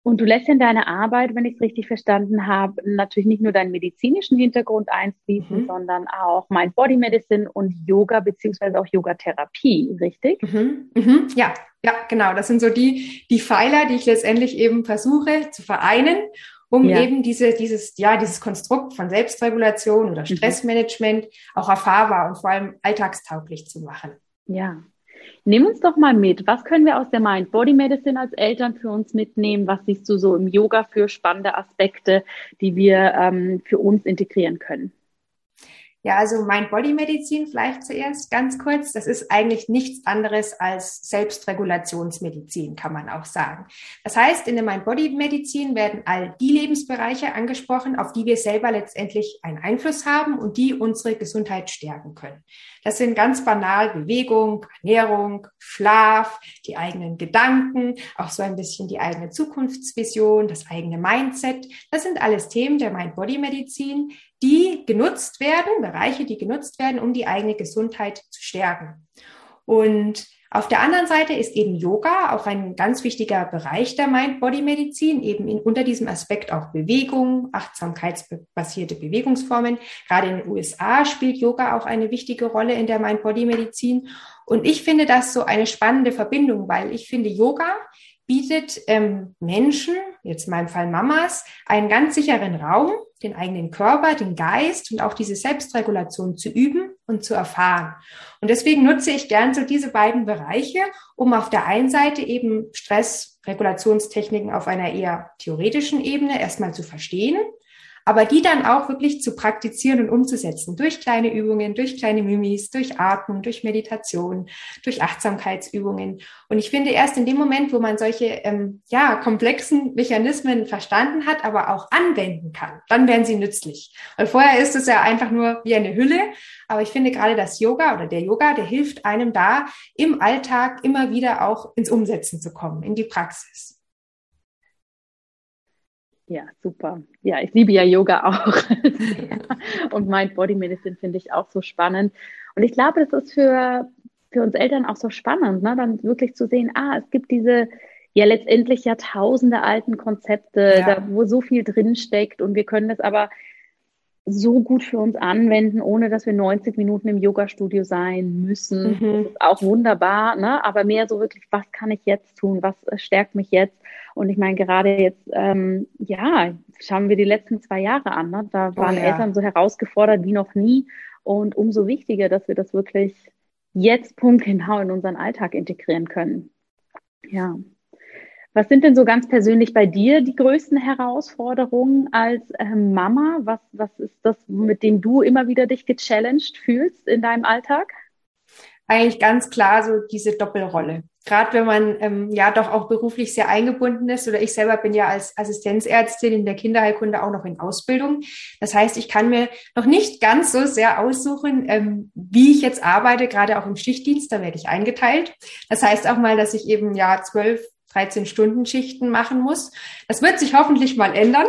Und du lässt in deine Arbeit, wenn ich es richtig verstanden habe, natürlich nicht nur deinen medizinischen Hintergrund einfließen, mhm. sondern auch Mind Body Medicine und Yoga beziehungsweise auch Yoga-Therapie, richtig? Mhm. Mhm. Ja, ja, genau. Das sind so die, die Pfeiler, die ich letztendlich eben versuche zu vereinen, um ja. eben diese, dieses, ja, dieses Konstrukt von Selbstregulation oder mhm. Stressmanagement auch erfahrbar und vor allem alltagstauglich zu machen. Ja, Nimm uns doch mal mit. Was können wir aus der Mind Body Medicine als Eltern für uns mitnehmen? Was siehst du so im Yoga für spannende Aspekte, die wir ähm, für uns integrieren können? Ja, also Mind-Body-Medizin vielleicht zuerst ganz kurz. Das ist eigentlich nichts anderes als Selbstregulationsmedizin, kann man auch sagen. Das heißt, in der Mind-Body-Medizin werden all die Lebensbereiche angesprochen, auf die wir selber letztendlich einen Einfluss haben und die unsere Gesundheit stärken können. Das sind ganz banal Bewegung, Ernährung, Schlaf, die eigenen Gedanken, auch so ein bisschen die eigene Zukunftsvision, das eigene Mindset. Das sind alles Themen der Mind-Body-Medizin, die genutzt werden, Bereiche, die genutzt werden, um die eigene Gesundheit zu stärken. Und auf der anderen Seite ist eben Yoga auch ein ganz wichtiger Bereich der Mind-Body-Medizin, eben in, unter diesem Aspekt auch Bewegung, achtsamkeitsbasierte Bewegungsformen. Gerade in den USA spielt Yoga auch eine wichtige Rolle in der Mind-Body-Medizin. Und ich finde das so eine spannende Verbindung, weil ich finde, Yoga bietet ähm, Menschen, jetzt in meinem Fall Mamas, einen ganz sicheren Raum, den eigenen Körper, den Geist und auch diese Selbstregulation zu üben und zu erfahren. Und deswegen nutze ich gern so diese beiden Bereiche, um auf der einen Seite eben Stressregulationstechniken auf einer eher theoretischen Ebene erstmal zu verstehen aber die dann auch wirklich zu praktizieren und umzusetzen durch kleine Übungen, durch kleine Mimis, durch Atmen, durch Meditation, durch Achtsamkeitsübungen. Und ich finde, erst in dem Moment, wo man solche ähm, ja komplexen Mechanismen verstanden hat, aber auch anwenden kann, dann werden sie nützlich. Weil vorher ist es ja einfach nur wie eine Hülle. Aber ich finde gerade das Yoga oder der Yoga, der hilft einem da im Alltag immer wieder auch ins Umsetzen zu kommen, in die Praxis. Ja, super. Ja, ich liebe ja Yoga auch. und Mind Body Medicine finde ich auch so spannend. Und ich glaube, das ist für, für uns Eltern auch so spannend, ne? dann wirklich zu sehen, ah, es gibt diese ja letztendlich Jahrtausende alten Konzepte, ja. da, wo so viel drinsteckt und wir können das aber so gut für uns anwenden, ohne dass wir 90 Minuten im Yoga-Studio sein müssen. Mhm. Das ist auch wunderbar, ne? aber mehr so wirklich, was kann ich jetzt tun? Was äh, stärkt mich jetzt? Und ich meine, gerade jetzt, ähm, ja, schauen wir die letzten zwei Jahre an. Ne? Da oh waren oh, ja. Eltern so herausgefordert wie noch nie. Und umso wichtiger, dass wir das wirklich jetzt punktgenau in unseren Alltag integrieren können. Ja. Was sind denn so ganz persönlich bei dir die größten Herausforderungen als ähm, Mama? Was, was ist das, mit dem du immer wieder dich gechallenged fühlst in deinem Alltag? Eigentlich ganz klar so diese Doppelrolle. Gerade wenn man ähm, ja doch auch beruflich sehr eingebunden ist oder ich selber bin ja als Assistenzärztin in der Kinderheilkunde auch noch in Ausbildung. Das heißt, ich kann mir noch nicht ganz so sehr aussuchen, ähm, wie ich jetzt arbeite, gerade auch im Schichtdienst, da werde ich eingeteilt. Das heißt auch mal, dass ich eben ja zwölf 13-Stunden-Schichten machen muss. Das wird sich hoffentlich mal ändern.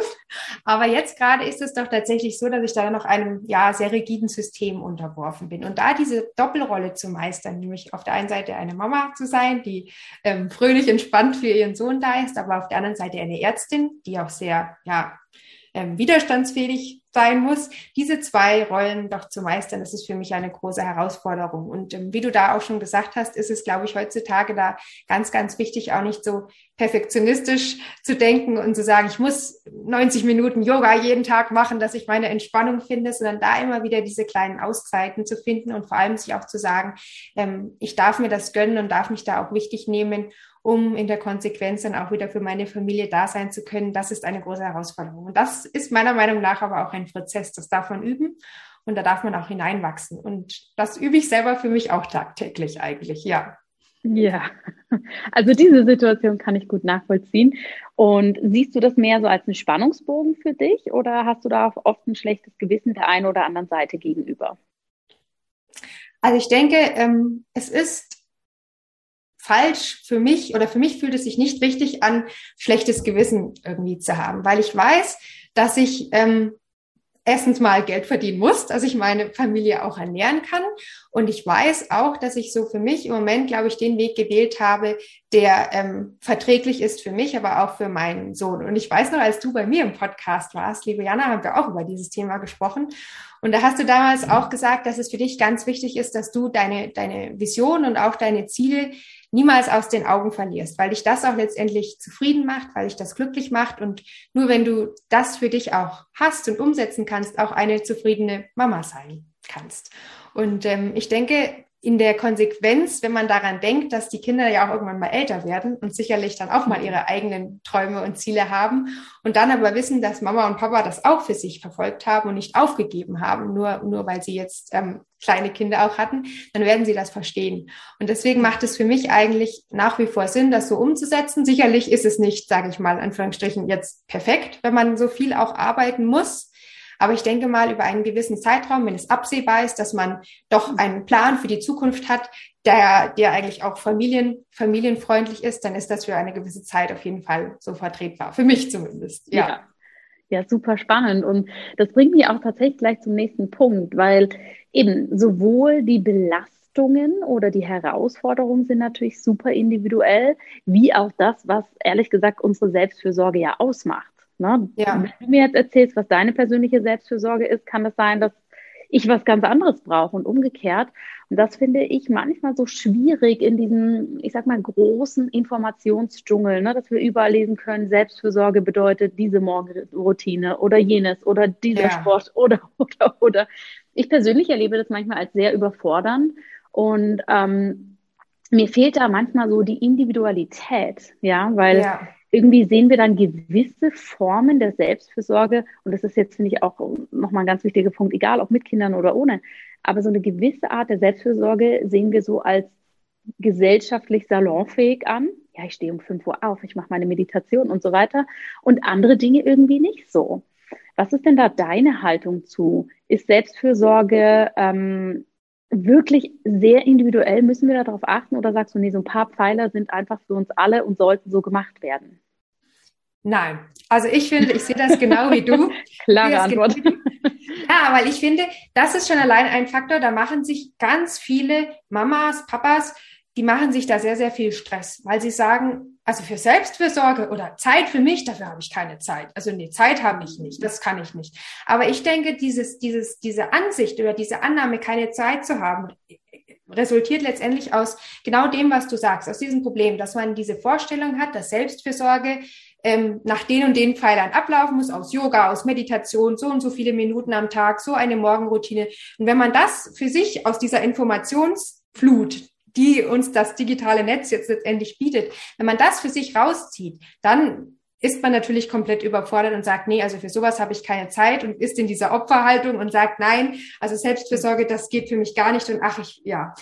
Aber jetzt gerade ist es doch tatsächlich so, dass ich da noch einem ja sehr rigiden System unterworfen bin. Und da diese Doppelrolle zu meistern, nämlich auf der einen Seite eine Mama zu sein, die ähm, fröhlich entspannt für ihren Sohn da ist, aber auf der anderen Seite eine Ärztin, die auch sehr ja ähm, widerstandsfähig sein muss, diese zwei Rollen doch zu meistern, das ist für mich eine große Herausforderung. Und ähm, wie du da auch schon gesagt hast, ist es, glaube ich, heutzutage da ganz, ganz wichtig, auch nicht so perfektionistisch zu denken und zu sagen, ich muss 90 Minuten Yoga jeden Tag machen, dass ich meine Entspannung finde, sondern da immer wieder diese kleinen Auszeiten zu finden und vor allem sich auch zu sagen, ähm, ich darf mir das gönnen und darf mich da auch wichtig nehmen um in der Konsequenz dann auch wieder für meine Familie da sein zu können, das ist eine große Herausforderung. Und das ist meiner Meinung nach aber auch ein Prozess. Das darf man üben und da darf man auch hineinwachsen. Und das übe ich selber für mich auch tagtäglich eigentlich, ja. Ja, also diese Situation kann ich gut nachvollziehen. Und siehst du das mehr so als einen Spannungsbogen für dich oder hast du da oft ein schlechtes Gewissen der einen oder anderen Seite gegenüber? Also ich denke, ähm, es ist falsch für mich oder für mich fühlt es sich nicht richtig an, schlechtes Gewissen irgendwie zu haben, weil ich weiß, dass ich ähm, erstens mal Geld verdienen muss, dass ich meine Familie auch ernähren kann. Und ich weiß auch, dass ich so für mich im Moment, glaube ich, den Weg gewählt habe, der ähm, verträglich ist für mich, aber auch für meinen Sohn. Und ich weiß noch, als du bei mir im Podcast warst, liebe Jana, haben wir auch über dieses Thema gesprochen. Und da hast du damals auch gesagt, dass es für dich ganz wichtig ist, dass du deine, deine Vision und auch deine Ziele niemals aus den Augen verlierst, weil dich das auch letztendlich zufrieden macht, weil dich das glücklich macht und nur wenn du das für dich auch hast und umsetzen kannst, auch eine zufriedene Mama sein kannst. Und ähm, ich denke, in der Konsequenz, wenn man daran denkt, dass die Kinder ja auch irgendwann mal älter werden und sicherlich dann auch mal ihre eigenen Träume und Ziele haben und dann aber wissen, dass Mama und Papa das auch für sich verfolgt haben und nicht aufgegeben haben, nur, nur weil sie jetzt ähm, kleine Kinder auch hatten, dann werden sie das verstehen. Und deswegen macht es für mich eigentlich nach wie vor Sinn, das so umzusetzen. Sicherlich ist es nicht, sage ich mal, Anführungsstrichen jetzt perfekt, wenn man so viel auch arbeiten muss. Aber ich denke mal, über einen gewissen Zeitraum, wenn es absehbar ist, dass man doch einen Plan für die Zukunft hat, der, der eigentlich auch familien, familienfreundlich ist, dann ist das für eine gewisse Zeit auf jeden Fall so vertretbar. Für mich zumindest. Ja. ja. Ja, super spannend. Und das bringt mich auch tatsächlich gleich zum nächsten Punkt, weil eben sowohl die Belastungen oder die Herausforderungen sind natürlich super individuell, wie auch das, was ehrlich gesagt unsere Selbstfürsorge ja ausmacht. Ne? Ja. Wenn du mir jetzt erzählst, was deine persönliche Selbstfürsorge ist, kann es das sein, dass ich was ganz anderes brauche und umgekehrt. Und das finde ich manchmal so schwierig in diesem, ich sag mal, großen Informationsdschungel, ne, dass wir überall lesen können, Selbstfürsorge bedeutet diese Morgenroutine oder jenes oder dieser ja. Sport oder, oder, oder. Ich persönlich erlebe das manchmal als sehr überfordernd und ähm, mir fehlt da manchmal so die Individualität, ja, weil ja irgendwie sehen wir dann gewisse Formen der Selbstfürsorge, und das ist jetzt, finde ich, auch nochmal ein ganz wichtiger Punkt, egal ob mit Kindern oder ohne, aber so eine gewisse Art der Selbstfürsorge sehen wir so als gesellschaftlich salonfähig an. Ja, ich stehe um 5 Uhr auf, ich mache meine Meditation und so weiter. Und andere Dinge irgendwie nicht so. Was ist denn da deine Haltung zu? Ist Selbstfürsorge ähm, wirklich sehr individuell? Müssen wir darauf achten oder sagst du, nee, so ein paar Pfeiler sind einfach für uns alle und sollten so gemacht werden? Nein, also ich finde, ich sehe das genau wie du. Klare Antwort. Genau ja, weil ich finde, das ist schon allein ein Faktor, da machen sich ganz viele Mamas, Papas, die machen sich da sehr, sehr viel Stress, weil sie sagen, also für Selbstfürsorge oder Zeit für mich, dafür habe ich keine Zeit. Also nee, Zeit habe ich nicht, das kann ich nicht. Aber ich denke, dieses, dieses, diese Ansicht oder diese Annahme, keine Zeit zu haben, resultiert letztendlich aus genau dem, was du sagst, aus diesem Problem, dass man diese Vorstellung hat, dass Selbstfürsorge ähm, nach den und den Pfeilern ablaufen muss, aus Yoga, aus Meditation, so und so viele Minuten am Tag, so eine Morgenroutine. Und wenn man das für sich aus dieser Informationsflut, die uns das digitale Netz jetzt letztendlich bietet, wenn man das für sich rauszieht, dann ist man natürlich komplett überfordert und sagt, nee, also für sowas habe ich keine Zeit und ist in dieser Opferhaltung und sagt, nein, also Selbstfürsorge, das geht für mich gar nicht und ach, ich, ja.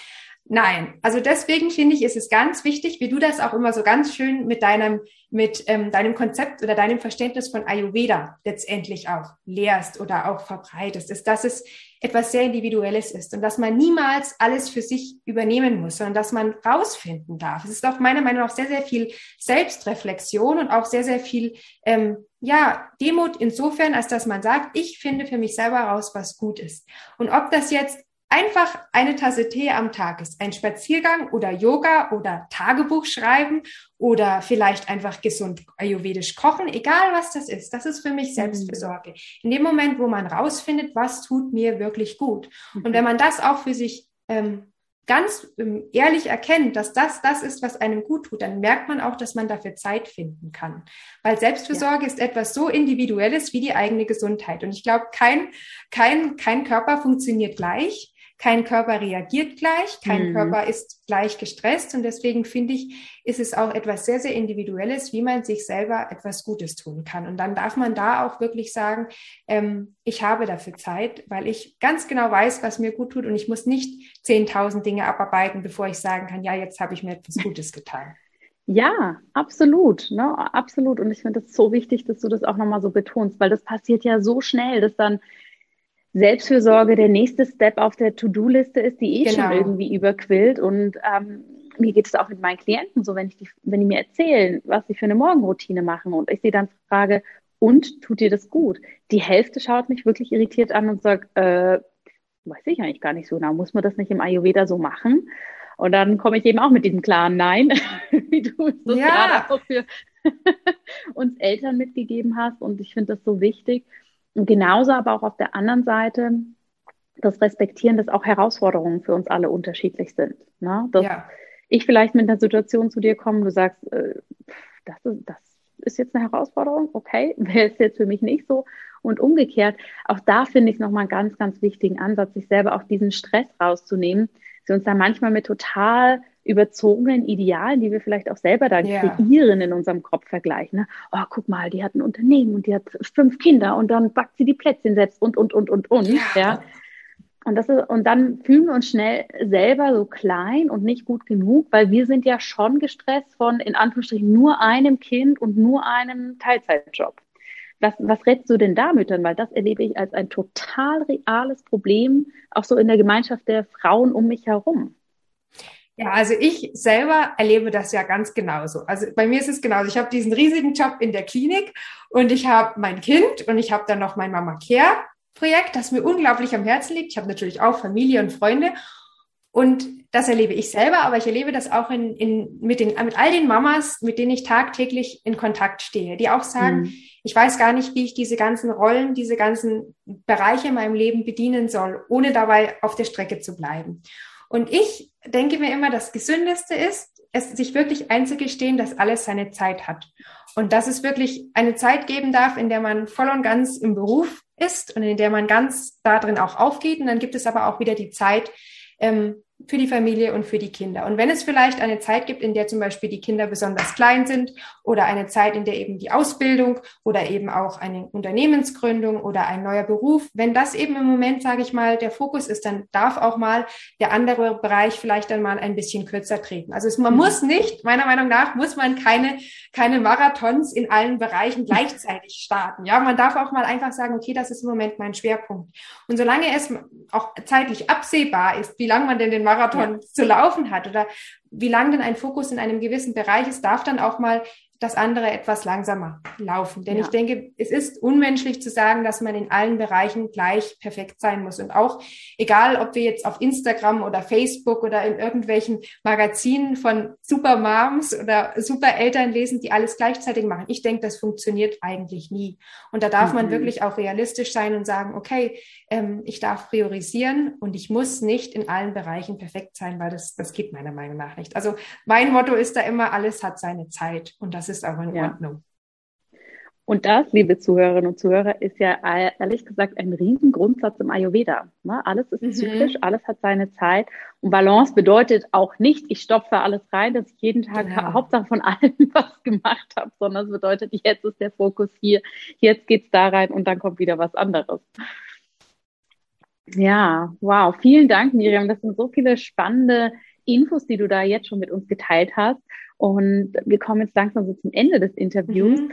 Nein, also deswegen finde ich, ist es ganz wichtig, wie du das auch immer so ganz schön mit deinem, mit ähm, deinem Konzept oder deinem Verständnis von Ayurveda letztendlich auch lehrst oder auch verbreitest, ist, dass es etwas sehr Individuelles ist und dass man niemals alles für sich übernehmen muss, sondern dass man rausfinden darf. Es ist auch meiner Meinung nach sehr, sehr viel Selbstreflexion und auch sehr, sehr viel, ähm, ja, Demut insofern, als dass man sagt, ich finde für mich selber raus, was gut ist. Und ob das jetzt einfach eine Tasse Tee am Tag ist. Ein Spaziergang oder Yoga oder Tagebuch schreiben oder vielleicht einfach gesund ayurvedisch kochen, egal was das ist. Das ist für mich mhm. Selbstbesorge. In dem Moment, wo man rausfindet, was tut mir wirklich gut. Und wenn man das auch für sich ähm, ganz ähm, ehrlich erkennt, dass das das ist, was einem gut tut, dann merkt man auch, dass man dafür Zeit finden kann. Weil Selbstfürsorge ja. ist etwas so Individuelles wie die eigene Gesundheit. Und ich glaube, kein, kein, kein Körper funktioniert gleich. Kein Körper reagiert gleich, kein mhm. Körper ist gleich gestresst und deswegen finde ich, ist es auch etwas sehr, sehr Individuelles, wie man sich selber etwas Gutes tun kann. Und dann darf man da auch wirklich sagen, ähm, ich habe dafür Zeit, weil ich ganz genau weiß, was mir gut tut und ich muss nicht 10.000 Dinge abarbeiten, bevor ich sagen kann, ja, jetzt habe ich mir etwas Gutes getan. Ja, absolut, ne, absolut. Und ich finde es so wichtig, dass du das auch nochmal so betonst, weil das passiert ja so schnell, dass dann Selbstfürsorge der nächste Step auf der To-Do-Liste ist, die eh genau. schon irgendwie überquillt. Und ähm, mir geht es auch mit meinen Klienten so, wenn ich die, wenn die mir erzählen, was sie für eine Morgenroutine machen und ich sie dann frage, und tut dir das gut? Die Hälfte schaut mich wirklich irritiert an und sagt, äh, weiß ich eigentlich gar nicht so genau, muss man das nicht im Ayurveda so machen? Und dann komme ich eben auch mit diesem klaren Nein, wie du es ja. gerade auch für uns Eltern mitgegeben hast. Und ich finde das so wichtig. Genauso aber auch auf der anderen Seite das Respektieren, dass auch Herausforderungen für uns alle unterschiedlich sind. Ne? Dass ja. ich vielleicht mit einer Situation zu dir komme, du sagst, äh, das, ist, das ist jetzt eine Herausforderung, okay, wäre es jetzt für mich nicht so. Und umgekehrt, auch da finde ich nochmal einen ganz, ganz wichtigen Ansatz, sich selber auch diesen Stress rauszunehmen, sie uns da manchmal mit total überzogenen Idealen, die wir vielleicht auch selber dann yeah. kreieren in unserem Kopf vergleichen. Ne? Oh, guck mal, die hat ein Unternehmen und die hat fünf Kinder und dann backt sie die Plätzchen selbst und, und, und, und, und. Ja. ja. Und, das ist, und dann fühlen wir uns schnell selber so klein und nicht gut genug, weil wir sind ja schon gestresst von, in Anführungsstrichen, nur einem Kind und nur einem Teilzeitjob. Was, was rätst du denn da Müttern? Weil das erlebe ich als ein total reales Problem, auch so in der Gemeinschaft der Frauen um mich herum. Ja, also ich selber erlebe das ja ganz genauso. Also bei mir ist es genauso. Ich habe diesen riesigen Job in der Klinik und ich habe mein Kind und ich habe dann noch mein Mama Care Projekt, das mir unglaublich am Herzen liegt. Ich habe natürlich auch Familie und Freunde und das erlebe ich selber, aber ich erlebe das auch in, in, mit, den, mit all den Mamas, mit denen ich tagtäglich in Kontakt stehe, die auch sagen, mhm. ich weiß gar nicht, wie ich diese ganzen Rollen, diese ganzen Bereiche in meinem Leben bedienen soll, ohne dabei auf der Strecke zu bleiben. Und ich denke mir immer, das Gesündeste ist, es sich wirklich einzugestehen, dass alles seine Zeit hat. Und dass es wirklich eine Zeit geben darf, in der man voll und ganz im Beruf ist und in der man ganz darin auch aufgeht. Und dann gibt es aber auch wieder die Zeit, ähm, für die Familie und für die Kinder. Und wenn es vielleicht eine Zeit gibt, in der zum Beispiel die Kinder besonders klein sind oder eine Zeit, in der eben die Ausbildung oder eben auch eine Unternehmensgründung oder ein neuer Beruf, wenn das eben im Moment, sage ich mal, der Fokus ist, dann darf auch mal der andere Bereich vielleicht dann mal ein bisschen kürzer treten. Also es, man mhm. muss nicht, meiner Meinung nach, muss man keine, keine Marathons in allen Bereichen gleichzeitig starten. Ja, man darf auch mal einfach sagen, okay, das ist im Moment mein Schwerpunkt. Und solange es auch zeitlich absehbar ist, wie lange man denn den Marathon zu laufen hat? Oder wie lang denn ein Fokus in einem gewissen Bereich ist, darf dann auch mal das andere etwas langsamer laufen. Denn ja. ich denke, es ist unmenschlich zu sagen, dass man in allen Bereichen gleich perfekt sein muss. Und auch egal, ob wir jetzt auf Instagram oder Facebook oder in irgendwelchen Magazinen von Supermoms oder Supereltern lesen, die alles gleichzeitig machen. Ich denke, das funktioniert eigentlich nie. Und da darf mhm. man wirklich auch realistisch sein und sagen, okay, ähm, ich darf priorisieren und ich muss nicht in allen Bereichen perfekt sein, weil das, das geht meiner Meinung nach nicht. Also mein Motto ist da immer, alles hat seine Zeit und das ist auch in ja. Ordnung. Und das, liebe Zuhörerinnen und Zuhörer, ist ja ehrlich gesagt ein Riesengrundsatz im Ayurveda. Ne? Alles ist mhm. zyklisch, alles hat seine Zeit. Und Balance bedeutet auch nicht, ich stopfe alles rein, dass ich jeden Tag genau. Hauptsache von allem was gemacht habe, sondern es bedeutet, jetzt ist der Fokus hier, jetzt geht's da rein und dann kommt wieder was anderes. Ja, wow. Vielen Dank, Miriam. Das sind so viele spannende Infos, die du da jetzt schon mit uns geteilt hast. Und wir kommen jetzt langsam so zum Ende des Interviews. Mhm.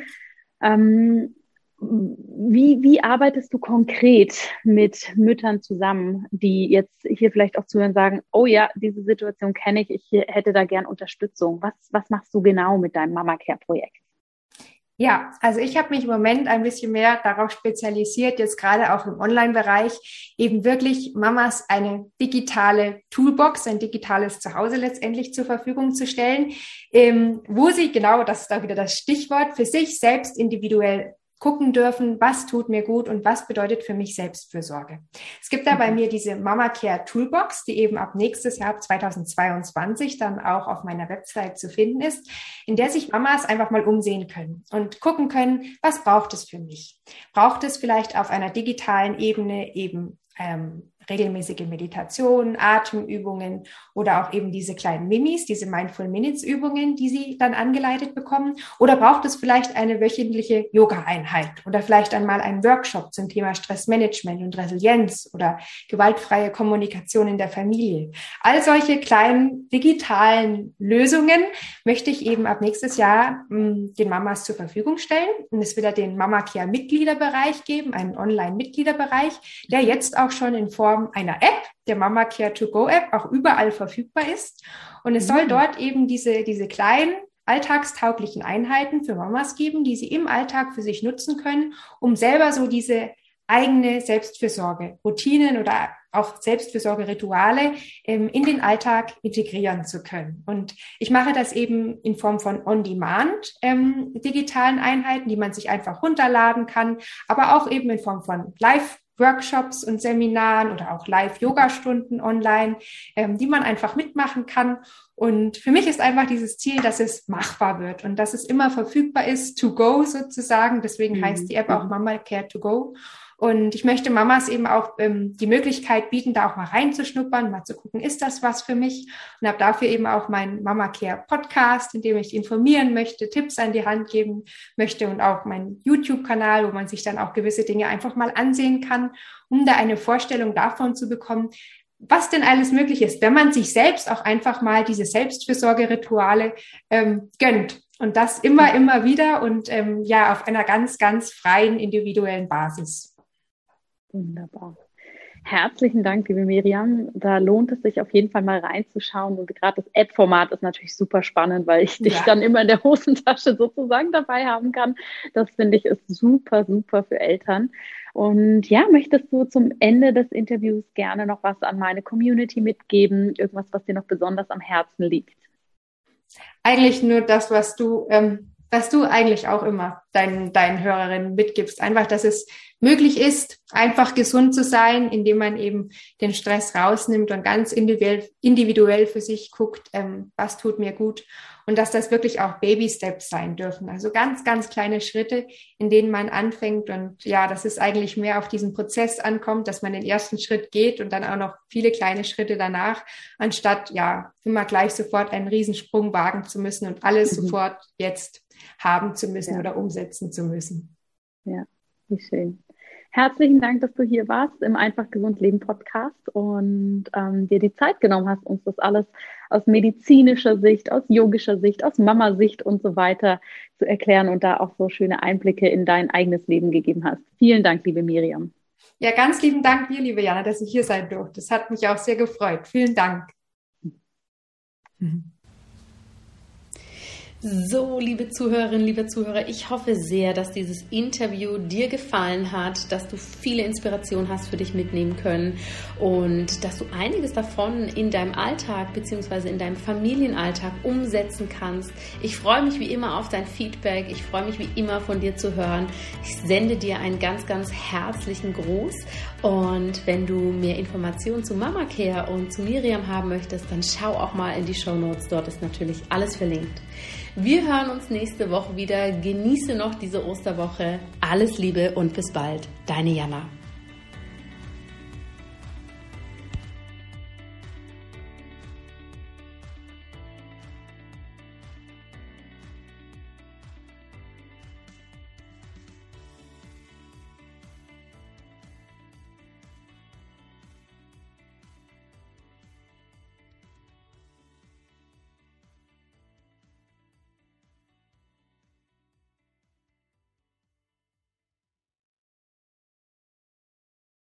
Ähm, wie, wie arbeitest du konkret mit Müttern zusammen, die jetzt hier vielleicht auch zuhören und sagen, oh ja, diese Situation kenne ich, ich hätte da gern Unterstützung. Was, was machst du genau mit deinem Mama Care Projekt? Ja, also ich habe mich im Moment ein bisschen mehr darauf spezialisiert, jetzt gerade auch im Online-Bereich, eben wirklich Mamas eine digitale Toolbox, ein digitales Zuhause letztendlich zur Verfügung zu stellen, ähm, wo sie genau, das ist da wieder das Stichwort, für sich selbst individuell gucken dürfen, was tut mir gut und was bedeutet für mich Selbstfürsorge. Es gibt da bei mhm. mir diese Mama Care Toolbox, die eben ab nächstes Jahr, 2022, dann auch auf meiner Website zu finden ist, in der sich Mamas einfach mal umsehen können und gucken können, was braucht es für mich? Braucht es vielleicht auf einer digitalen Ebene eben ähm, regelmäßige Meditation, Atemübungen oder auch eben diese kleinen Mimis, diese Mindful Minutes Übungen, die Sie dann angeleitet bekommen? Oder braucht es vielleicht eine wöchentliche Yoga-Einheit oder vielleicht einmal einen Workshop zum Thema Stressmanagement und Resilienz oder gewaltfreie Kommunikation in der Familie? All solche kleinen digitalen Lösungen möchte ich eben ab nächstes Jahr mh, hm, den Mamas zur Verfügung stellen. Und es wird ja den Mama Care Mitgliederbereich geben, einen Online-Mitgliederbereich, der jetzt auch schon in Form Form einer App, der Mama Care to Go App, auch überall verfügbar ist. Und es mhm. soll dort eben diese, diese kleinen alltagstauglichen Einheiten für Mamas geben, die sie im Alltag für sich nutzen können, um selber so diese eigene Selbstfürsorge, Routinen oder auch Selbstfürsorge-Rituale ähm, in den Alltag integrieren zu können. Und ich mache das eben in Form von On-Demand ähm, digitalen Einheiten, die man sich einfach runterladen kann, aber auch eben in Form von Live Workshops und Seminaren oder auch Live-Yoga-Stunden online, ähm, die man einfach mitmachen kann. Und für mich ist einfach dieses Ziel, dass es machbar wird und dass es immer verfügbar ist, to go sozusagen. Deswegen mhm. heißt die App auch Mama Care to go. Und ich möchte Mamas eben auch ähm, die Möglichkeit bieten, da auch mal reinzuschnuppern, mal zu gucken, ist das was für mich? Und habe dafür eben auch meinen Mama Care Podcast, in dem ich informieren möchte, Tipps an die Hand geben möchte und auch meinen YouTube-Kanal, wo man sich dann auch gewisse Dinge einfach mal ansehen kann, um da eine Vorstellung davon zu bekommen, was denn alles möglich ist, wenn man sich selbst auch einfach mal diese Selbstfürsorgerituale ähm, gönnt. Und das immer, immer wieder und ähm, ja, auf einer ganz, ganz freien, individuellen Basis. Wunderbar. Herzlichen Dank, liebe Miriam. Da lohnt es sich auf jeden Fall mal reinzuschauen. Und gerade das App-Format ist natürlich super spannend, weil ich dich dann immer in der Hosentasche sozusagen dabei haben kann. Das finde ich ist super, super für Eltern. Und ja, möchtest du zum Ende des Interviews gerne noch was an meine Community mitgeben? Irgendwas, was dir noch besonders am Herzen liegt? Eigentlich nur das, was du, ähm, was du eigentlich auch immer deinen, deinen Hörerinnen mitgibst. Einfach, dass es möglich ist, einfach gesund zu sein, indem man eben den Stress rausnimmt und ganz individuell, individuell für sich guckt, ähm, was tut mir gut und dass das wirklich auch Baby-Steps sein dürfen. Also ganz, ganz kleine Schritte, in denen man anfängt und ja, dass es eigentlich mehr auf diesen Prozess ankommt, dass man den ersten Schritt geht und dann auch noch viele kleine Schritte danach, anstatt ja immer gleich sofort einen Riesensprung wagen zu müssen und alles mhm. sofort jetzt haben zu müssen ja. oder umsetzen zu müssen. Ja, wie schön. Herzlichen Dank, dass du hier warst im Einfach Gesund Leben Podcast und ähm, dir die Zeit genommen hast, uns das alles aus medizinischer Sicht, aus yogischer Sicht, aus Mama-Sicht und so weiter zu erklären und da auch so schöne Einblicke in dein eigenes Leben gegeben hast. Vielen Dank, liebe Miriam. Ja, ganz lieben Dank dir, liebe Jana, dass ich hier sein durfte. Das hat mich auch sehr gefreut. Vielen Dank. Mhm. So, liebe Zuhörerinnen, liebe Zuhörer, ich hoffe sehr, dass dieses Interview dir gefallen hat, dass du viele Inspirationen hast für dich mitnehmen können und dass du einiges davon in deinem Alltag bzw. in deinem Familienalltag umsetzen kannst. Ich freue mich wie immer auf dein Feedback. Ich freue mich wie immer von dir zu hören. Ich sende dir einen ganz, ganz herzlichen Gruß und wenn du mehr Informationen zu Mama Care und zu Miriam haben möchtest, dann schau auch mal in die Show Notes. Dort ist natürlich alles verlinkt. Wir hören uns nächste Woche wieder. Genieße noch diese Osterwoche. Alles Liebe und bis bald. Deine Jana.